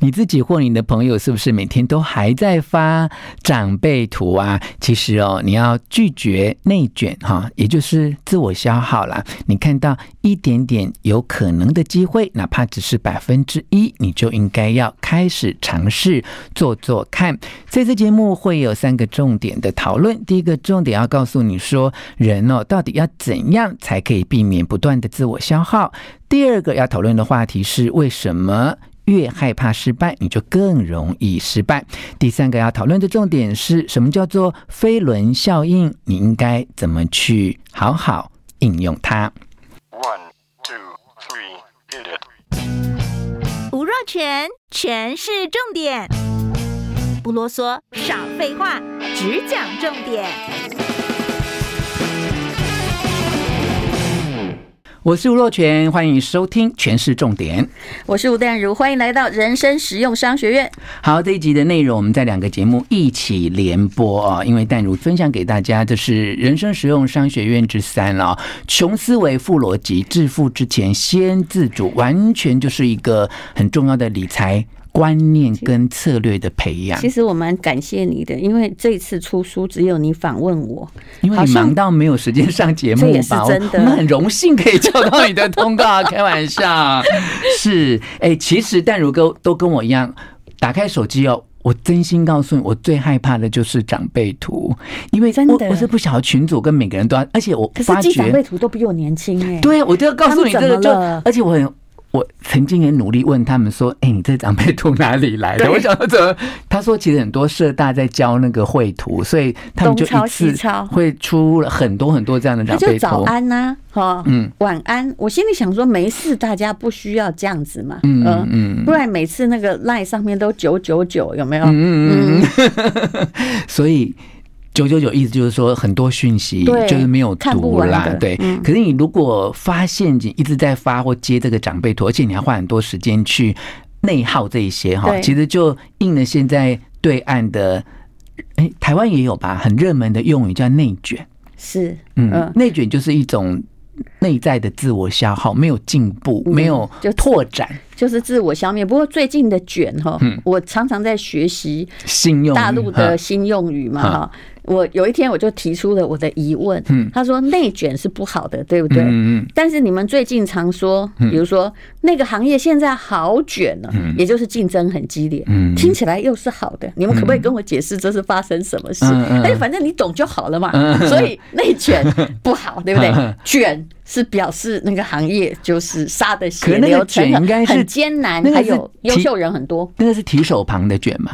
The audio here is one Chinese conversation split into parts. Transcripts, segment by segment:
你自己或你的朋友是不是每天都还在发长辈图啊？其实哦，你要拒绝内卷哈，也就是自我消耗啦。你看到一点点有可能的机会，哪怕只是百分之一，你就应该要开始尝试做做看。这次节目会有三个重点的讨论。第一个重点要告诉你说，人哦，到底要怎样才可以避免不断的自我消耗？第二个要讨论的话题是为什么？越害怕失败，你就更容易失败。第三个要讨论的重点是什么叫做飞轮效应？你应该怎么去好好应用它？One, two, three, hit it。吴若全，全是重点，不啰嗦，少废话，只讲重点。我是吴若全，欢迎收听《全市重点》。我是吴淡如，欢迎来到人生实用商学院。好，这一集的内容我们在两个节目一起联播啊，因为淡如分享给大家的是《人生实用商学院》之三啊，穷思维、富逻辑、致富之前先自主，完全就是一个很重要的理财。观念跟策略的培养，其实我蛮感谢你的，因为这次出书只有你访问我，因为你忙到没有时间上节目吧？这也是真的，我们很荣幸可以接到你的通告，开玩笑。是，哎，其实淡如哥都跟我一样，打开手机哦，我真心告诉你，我最害怕的就是长辈图，因为真的我是不晓得群主跟每个人都要，而且我发觉长辈图都比我年轻哎，对，我就要告诉你这个就，而且我很。我曾经也努力问他们说：“哎、欸，你这长辈图哪里来的？”我想说怎么？他说其实很多社大在教那个绘图，所以他们就一次会出了很多很多这样的长辈图。早安呐、啊，哈，嗯，晚安。我心里想说，没事，大家不需要这样子嘛，嗯嗯，嗯，不然每次那个 line 上面都九九九，有没有？嗯嗯嗯，所以。九九九意思就是说很多讯息就是没有读啦，对。可是你如果发现你一直在发或接这个长辈图，而且你还花很多时间去内耗这一些哈，其实就应了现在对岸的，哎，台湾也有吧，很热门的用语叫内卷。是，嗯，内卷就是一种内在的自我消耗，没有进步，没有就拓展，就是自我消灭。不过最近的卷哈，我常常在学习新用大陆的新用语嘛哈。我有一天我就提出了我的疑问，他说内卷是不好的，对不对？但是你们最近常说，比如说那个行业现在好卷了，也就是竞争很激烈，听起来又是好的。你们可不可以跟我解释这是发生什么事？哎，反正你懂就好了嘛。所以内卷不好，对不对？卷是表示那个行业就是杀的血流成河，很艰难，还有优秀人很多。那个是提手旁的卷吗？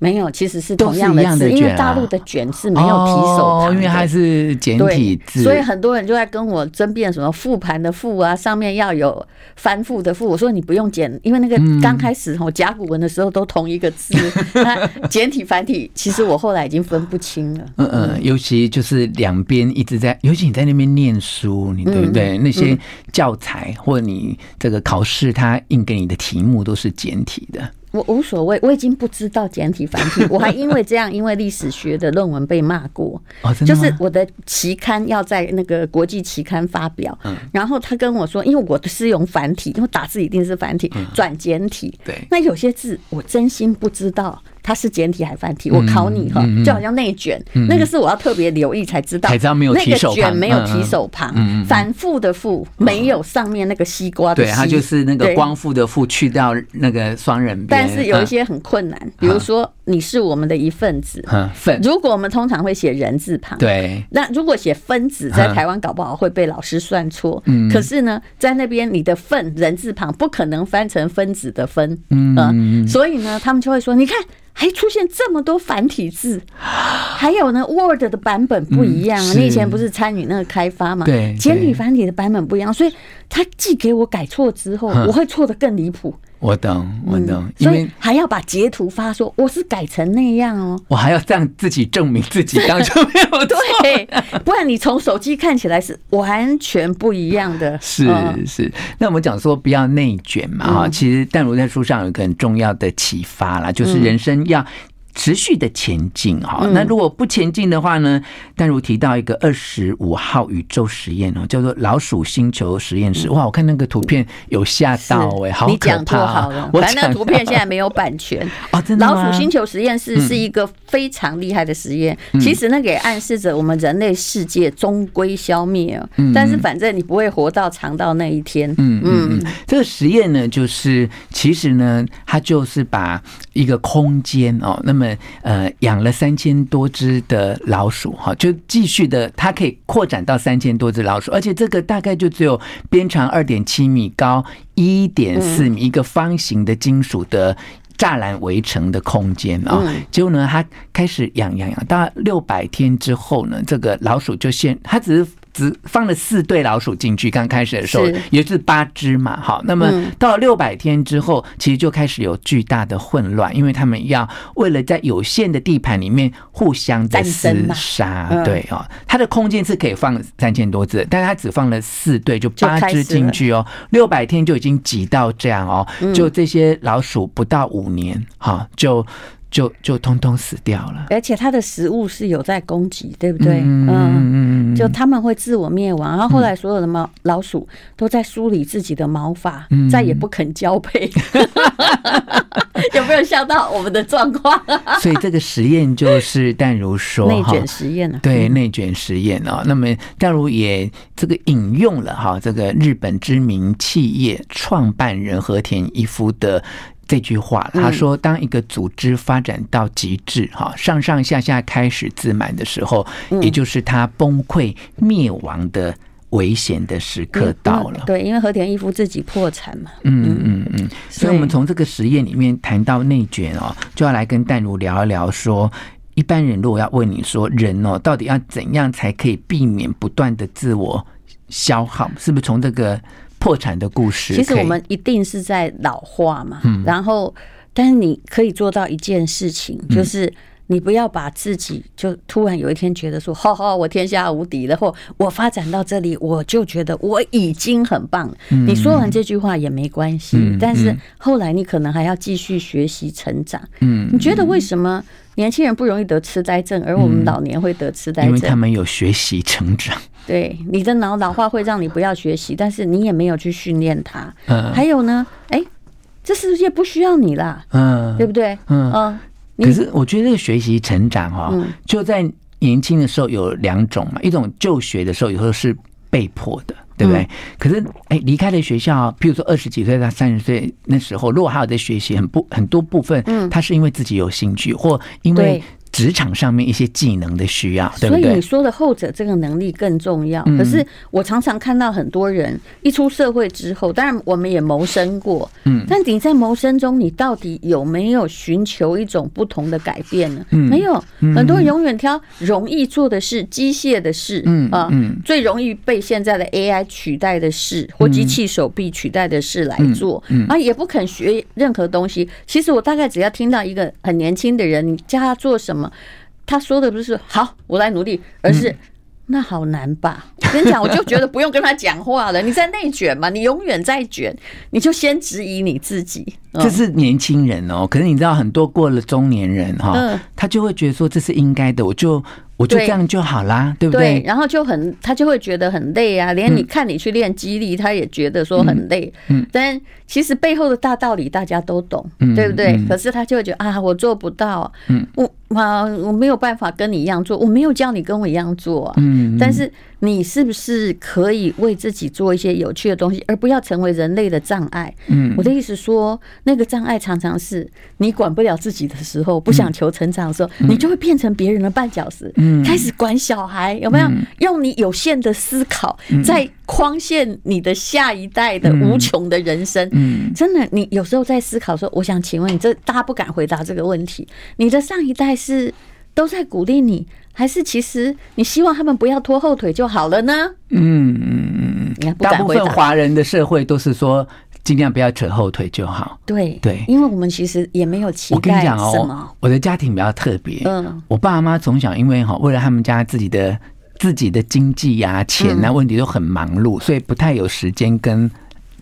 没有，其实是同样的字，因为大陆的卷是没有提手旁，因为它是简体字，所以很多人就在跟我争辩什么复盘的复啊，上面要有翻覆的覆。我说你不用简，因为那个刚开始我甲骨文的时候都同一个字，那简体繁体其实我后来已经分不清了。嗯嗯，尤其就是两边一直在，尤其你在那边念书，你对不对？那些教材或你这个考试，它印给你的题目都是简体的。我无所谓，我已经不知道简体繁体，我还因为这样，因为历史学的论文被骂过。就是我的期刊要在那个国际期刊发表，然后他跟我说，因为我的是用繁体，因为打字一定是繁体，转简体。对，那有些字我真心不知道。它是简体还繁体？我考你哈，就好像内卷，那个是我要特别留意才知道。才知道没有提手旁，那个卷没有提手旁，反复的复没有上面那个西瓜的西。对，它就是那个光复的复去掉那个双人边。但是有一些很困难，比如说你是我们的一份子，份。如果我们通常会写人字旁，对。那如果写分子，在台湾搞不好会被老师算错。嗯。可是呢，在那边你的份人字旁不可能翻成分子的分。嗯。所以呢，他们就会说，你看。还出现这么多繁体字，还有呢，Word 的版本不一样。你以前不是参与那个开发嘛？对，简体繁体的版本不一样，所以他寄给我改错之后，我会错得更离谱。我懂，我懂，嗯、因为还要把截图发说我是改成那样哦，我还要这样自己证明自己当初 没有对，不然你从手机看起来是完全不一样的。是是，那我们讲说不要内卷嘛哈，嗯、其实淡如在书上有一个很重要的启发啦，就是人生要。持续的前进哈，那如果不前进的话呢？但如提到一个二十五号宇宙实验哦，叫做老鼠星球实验室。哇，我看那个图片有吓到哎，好可怕！好了，反正那个图片现在没有版权 哦，真的。老鼠星球实验室是一个非常厉害的实验，其实那个也暗示着我们人类世界终归消灭了。但是反正你不会活到长到那一天。嗯嗯，这个实验呢，就是其实呢，它就是把一个空间哦，那么。们呃养了三千多只的老鼠哈，就继续的，它可以扩展到三千多只老鼠，而且这个大概就只有边长二点七米、高一点四米，一个方形的金属的栅栏围成的空间啊。结果呢，它开始养养养，到六百天之后呢，这个老鼠就先，它只是。只放了四对老鼠进去，刚开始的时候也是八只嘛，好，那么到六百天之后，其实就开始有巨大的混乱，因为他们要为了在有限的地盘里面互相的厮杀，对哦，它的空间是可以放三千多只，但是它只放了四对，就八只进去哦，六百天就已经挤到这样哦，就这些老鼠不到五年哈就。就就通通死掉了，而且它的食物是有在攻击，对不对？嗯嗯嗯，就他们会自我灭亡，然后后来所有的猫老鼠都在梳理自己的毛发，再也不肯交配。有没有想到我们的状况？所以这个实验就是淡如说内卷实验啊，对内卷实验啊。那么淡如也这个引用了哈这个日本知名企业创办人和田一夫的。这句话，他说：“当一个组织发展到极致，哈，上上下下开始自满的时候，也就是他崩溃灭亡的危险的时刻到了。”对，因为和田一夫自己破产嘛。嗯嗯嗯嗯。所以，我们从这个实验里面谈到内卷哦，就要来跟淡如聊一聊，说一般人如果要问你说，人哦，到底要怎样才可以避免不断的自我消耗？是不是从这个？破产的故事，其实我们一定是在老化嘛。然后，但是你可以做到一件事情，就是你不要把自己就突然有一天觉得说，哈哈，我天下无敌了，或我发展到这里，我就觉得我已经很棒了。你说完这句话也没关系，但是后来你可能还要继续学习成长。嗯，你觉得为什么？年轻人不容易得痴呆症，而我们老年会得痴呆症，因为他们有学习成长。对，你的脑老化会让你不要学习，但是你也没有去训练它。嗯，还有呢，哎，这世界不需要你啦，嗯，对不对？嗯，可是我觉得这个学习成长哈，就在年轻的时候有两种嘛，一种就学的时候，有时候是被迫的。对不对？可是，哎，离开了学校，譬如说二十几岁到三十岁那时候，如果还有在学习，很不很多部分，嗯，他是因为自己有兴趣，或因为。职场上面一些技能的需要，对不对？所以你说的后者这个能力更重要。可是我常常看到很多人一出社会之后，当然我们也谋生过，嗯，但你在谋生中，你到底有没有寻求一种不同的改变呢？没有，很多人永远挑容易做的事、机械的事，嗯啊，最容易被现在的 AI 取代的事或机器手臂取代的事来做，啊，也不肯学任何东西。其实我大概只要听到一个很年轻的人，你叫他做什么？他说的不是好，我来努力，而是那好难吧？我跟你讲，我就觉得不用跟他讲话了。你在内卷嘛，你永远在卷，你就先质疑你自己。这是年轻人哦，可是你知道，很多过了中年人哈，他就会觉得说这是应该的，我就我就这样就好啦，对不对？然后就很他就会觉得很累啊，连你看你去练肌力，他也觉得说很累。嗯，但其实背后的大道理大家都懂，对不对？可是他就会觉得啊，我做不到，嗯，我。啊，我没有办法跟你一样做，我没有叫你跟我一样做啊。嗯，但是你是不是可以为自己做一些有趣的东西，而不要成为人类的障碍？嗯，我的意思说，那个障碍常常是你管不了自己的时候，不想求成长的时候，你就会变成别人的绊脚石，开始管小孩，有没有？用你有限的思考在框限你的下一代的无穷的人生。嗯，真的，你有时候在思考说，我想请问你，这大家不敢回答这个问题，你的上一代。是都在鼓励你，还是其实你希望他们不要拖后腿就好了呢？嗯嗯嗯，大部分华人的社会都是说尽量不要扯后腿就好。对对，因为我们其实也没有期待。我跟你讲哦，我的家庭比较特别。嗯，我爸妈从小因为哈，为了他们家自己的自己的经济呀、钱啊问题都很忙碌，所以不太有时间跟。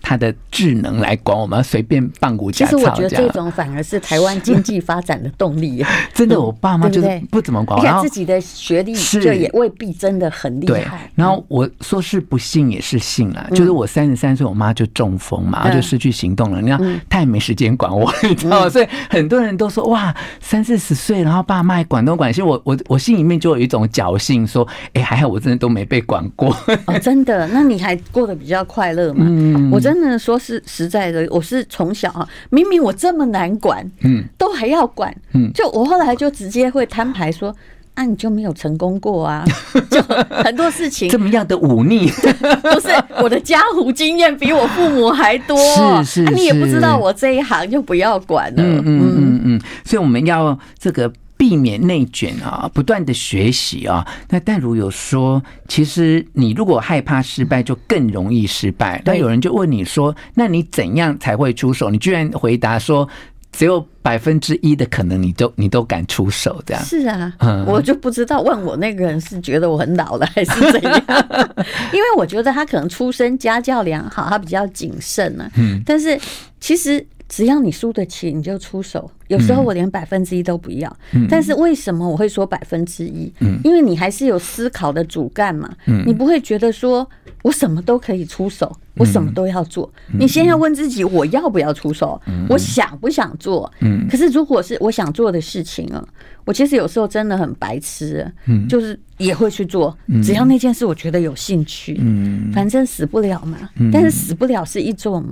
他的智能来管我们，随便放股假。其实我觉得这种反而是台湾经济发展的动力。真的，我爸妈就是不怎么管。然后自己的学历就也未必真的很厉害。然后我说是不幸也是幸啊，就是我三十三岁，我妈就中风嘛，就失去行动了。你看，她也没时间管我，你知道吗？所以很多人都说哇，三四十岁，然后爸妈管东管西。我我我心里面就有一种侥幸，说哎，还好我真的都没被管过。哦，真的？那你还过得比较快乐嘛？嗯，我。真的说是实在的，我是从小啊，明明我这么难管，嗯，都还要管，嗯，就我后来就直接会摊牌说，啊，你就没有成功过啊，就很多事情。这么样的忤逆，不是我的江湖经验比我父母还多，是是，你也不知道我这一行就不要管了，嗯嗯嗯。嗯，所以我们要这个。避免内卷啊，不断的学习啊。那但如有说，其实你如果害怕失败，就更容易失败。那有人就问你说，那你怎样才会出手？你居然回答说，只有百分之一的可能，你都你都敢出手这样？是啊，我就不知道问我那个人是觉得我很老了 还是怎样？因为我觉得他可能出身家教良好，他比较谨慎呢。嗯，但是其实。只要你输得起，你就出手。有时候我连百分之一都不要，嗯、但是为什么我会说百分之一？嗯、因为你还是有思考的主干嘛。嗯、你不会觉得说我什么都可以出手，我什么都要做。嗯、你先要问自己，我要不要出手？嗯、我想不想做？嗯、可是如果是我想做的事情啊，我其实有时候真的很白痴，嗯、就是也会去做。只要那件事我觉得有兴趣，嗯、反正死不了嘛。嗯、但是死不了是一种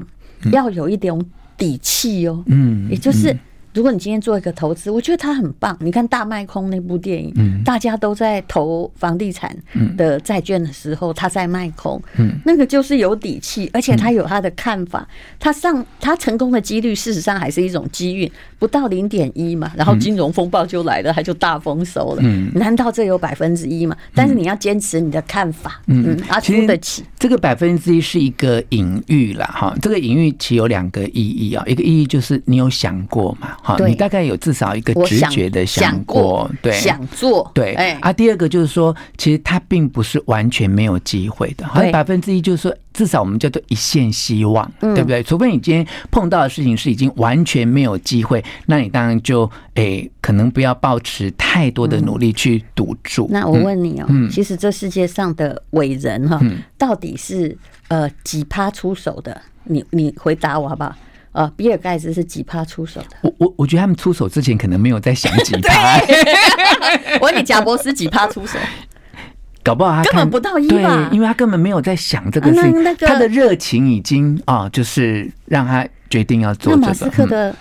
要有一点。底气哦，嗯，也就是。如果你今天做一个投资，我觉得他很棒。你看《大卖空》那部电影，嗯、大家都在投房地产的债券的时候，他在卖空，嗯、那个就是有底气，而且他有他的看法。他上他成功的几率，事实上还是一种机遇，不到零点一嘛。然后金融风暴就来了，他就大丰收了。嗯、难道这有百分之一嘛？但是你要坚持你的看法，嗯，他出得起。这个百分之一是一个隐喻了哈。这个隐喻其实有两个意义啊，一个意义就是你有想过嘛。好，你大概有至少一个直觉的想过，对，想做，对，哎。啊，第二个就是说，其实它并不是完全没有机会的，好像，百分之一就是说，至少我们叫做一线希望，对不对？除非你今天碰到的事情是已经完全没有机会，那你当然就诶，可能不要抱持太多的努力去赌注。那我问你哦，其实这世界上的伟人哈，到底是呃几趴出手的？你你回答我好不好？啊，比尔盖茨是几趴出手的？我我我觉得他们出手之前可能没有在想几趴。我问你，贾伯斯几趴出手？搞不好他根本不到一吧？因为他根本没有在想这个事情，他的热情已经啊，就是让他决定要做。那马斯克的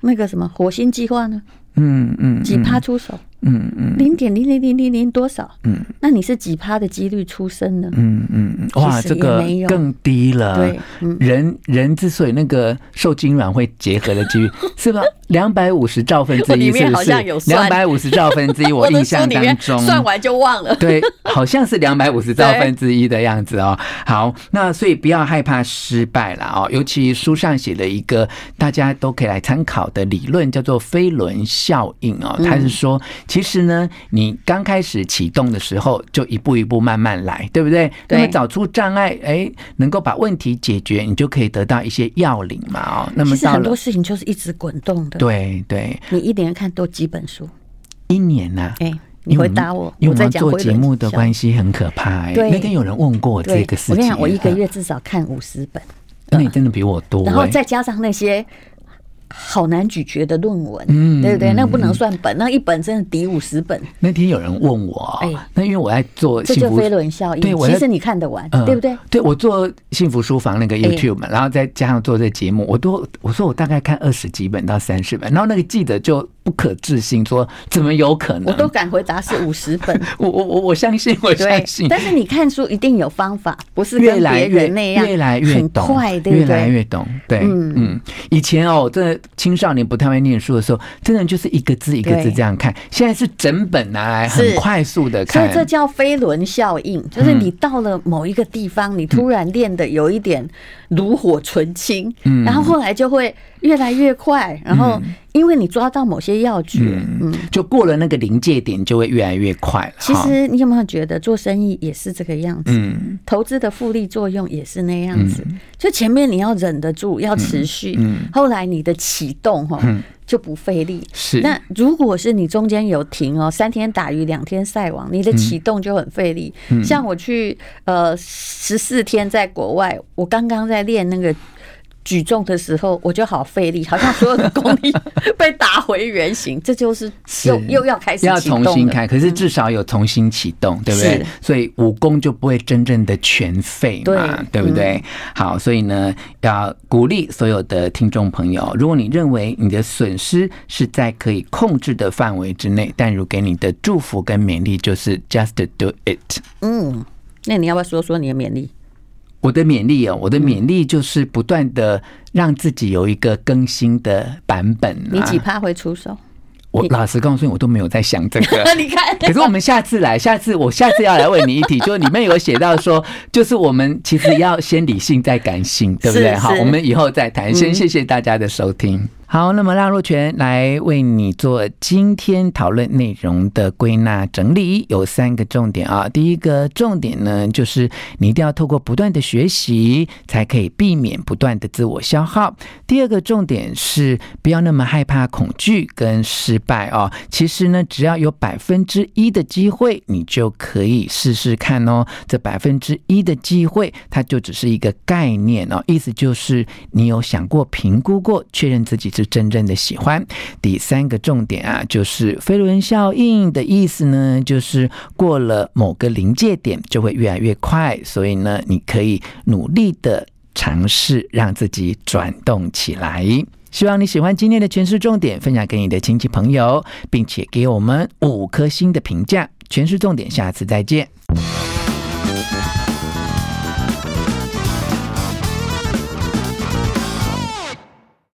那个什么火星计划呢？嗯嗯，几趴出手？嗯嗯，零点零零零零零多少？嗯，那你是几趴的几率出生呢？嗯嗯，哇，这个更低了。对，人人之所以那个受精卵会结合的几率，是吧？两百五十兆分之一，是不是？两百五十兆分之一，我 印象当中算完就忘了。对，好像是两百五十兆分之一的样子哦。好，那所以不要害怕失败了哦。尤其书上写了一个大家都可以来参考的理论，叫做飞轮效应哦。他是说。其实呢，你刚开始启动的时候，就一步一步慢慢来，对不对？对。那么找出障碍，哎，能够把问题解决，你就可以得到一些要领嘛。哦，那么其实很多事情就是一直滚动的。对对。你一年看多几本书？一年呢？哎，你回答我，因为我们做节目的关系很可怕。哎，那天有人问过我这个事情，我跟你讲，我一个月至少看五十本。那你真的比我多。然后再加上那些。好难咀嚼的论文，嗯，对不对？那不能算本，那一本真的抵五十本。那天有人问我，哎，那因为我在做幸福这就飞轮效应，对，其实你看得完，对不对？对，我做幸福书房那个 YouTube 嘛，然后再加上做这节目，我都我说我大概看二十几本到三十本，然后那个记者就不可置信，说怎么有可能？我都敢回答是五十本。我我我我相信，我相信。但是你看书一定有方法，不是跟别人那样，越来越很快，对越来越懂。对，嗯嗯。以前哦，这青少年不太会念书的时候，真的就是一个字一个字这样看。现在是整本拿来很快速的看，所以这叫飞轮效应，就是你到了某一个地方，你突然练的有一点炉火纯青，嗯，然后后来就会越来越快，然后。因为你抓到某些要诀，嗯，就过了那个临界点，就会越来越快了。其实你有没有觉得做生意也是这个样子？嗯，投资的复利作用也是那样子。就前面你要忍得住，要持续，嗯，后来你的启动哈就不费力。是。那如果是你中间有停哦，三天打鱼两天晒网，你的启动就很费力。像我去呃十四天在国外，我刚刚在练那个。举重的时候，我就好费力，好像所有的功力被打回原形。这就是又又要开始要重新开，可是至少有重新启动，对不对？所以武功就不会真正的全废嘛，对不对？好，所以呢，要鼓励所有的听众朋友，如果你认为你的损失是在可以控制的范围之内，但如给你的祝福跟勉励就是 just do it。嗯，那你要不要说说你的勉励？我的勉励哦，我的勉励就是不断的让自己有一个更新的版本。你几趴会出手？我老实告诉你，我都没有在想这个。你看，可是我们下次来，下次我下次要来问你一题，就里面有写到说，就是我们其实要先理性再感性，对不对？好，我们以后再谈。先谢谢大家的收听。好，那么让若泉来为你做今天讨论内容的归纳整理，有三个重点啊。第一个重点呢，就是你一定要透过不断的学习，才可以避免不断的自我消耗。第二个重点是不要那么害怕恐惧跟失败哦。其实呢，只要有百分之一的机会，你就可以试试看哦。这百分之一的机会，它就只是一个概念哦，意思就是你有想过、评估过、确认自己是。真正的喜欢。第三个重点啊，就是飞轮效应的意思呢，就是过了某个临界点就会越来越快，所以呢，你可以努力的尝试让自己转动起来。希望你喜欢今天的权式重点，分享给你的亲戚朋友，并且给我们五颗星的评价。权式重点，下次再见。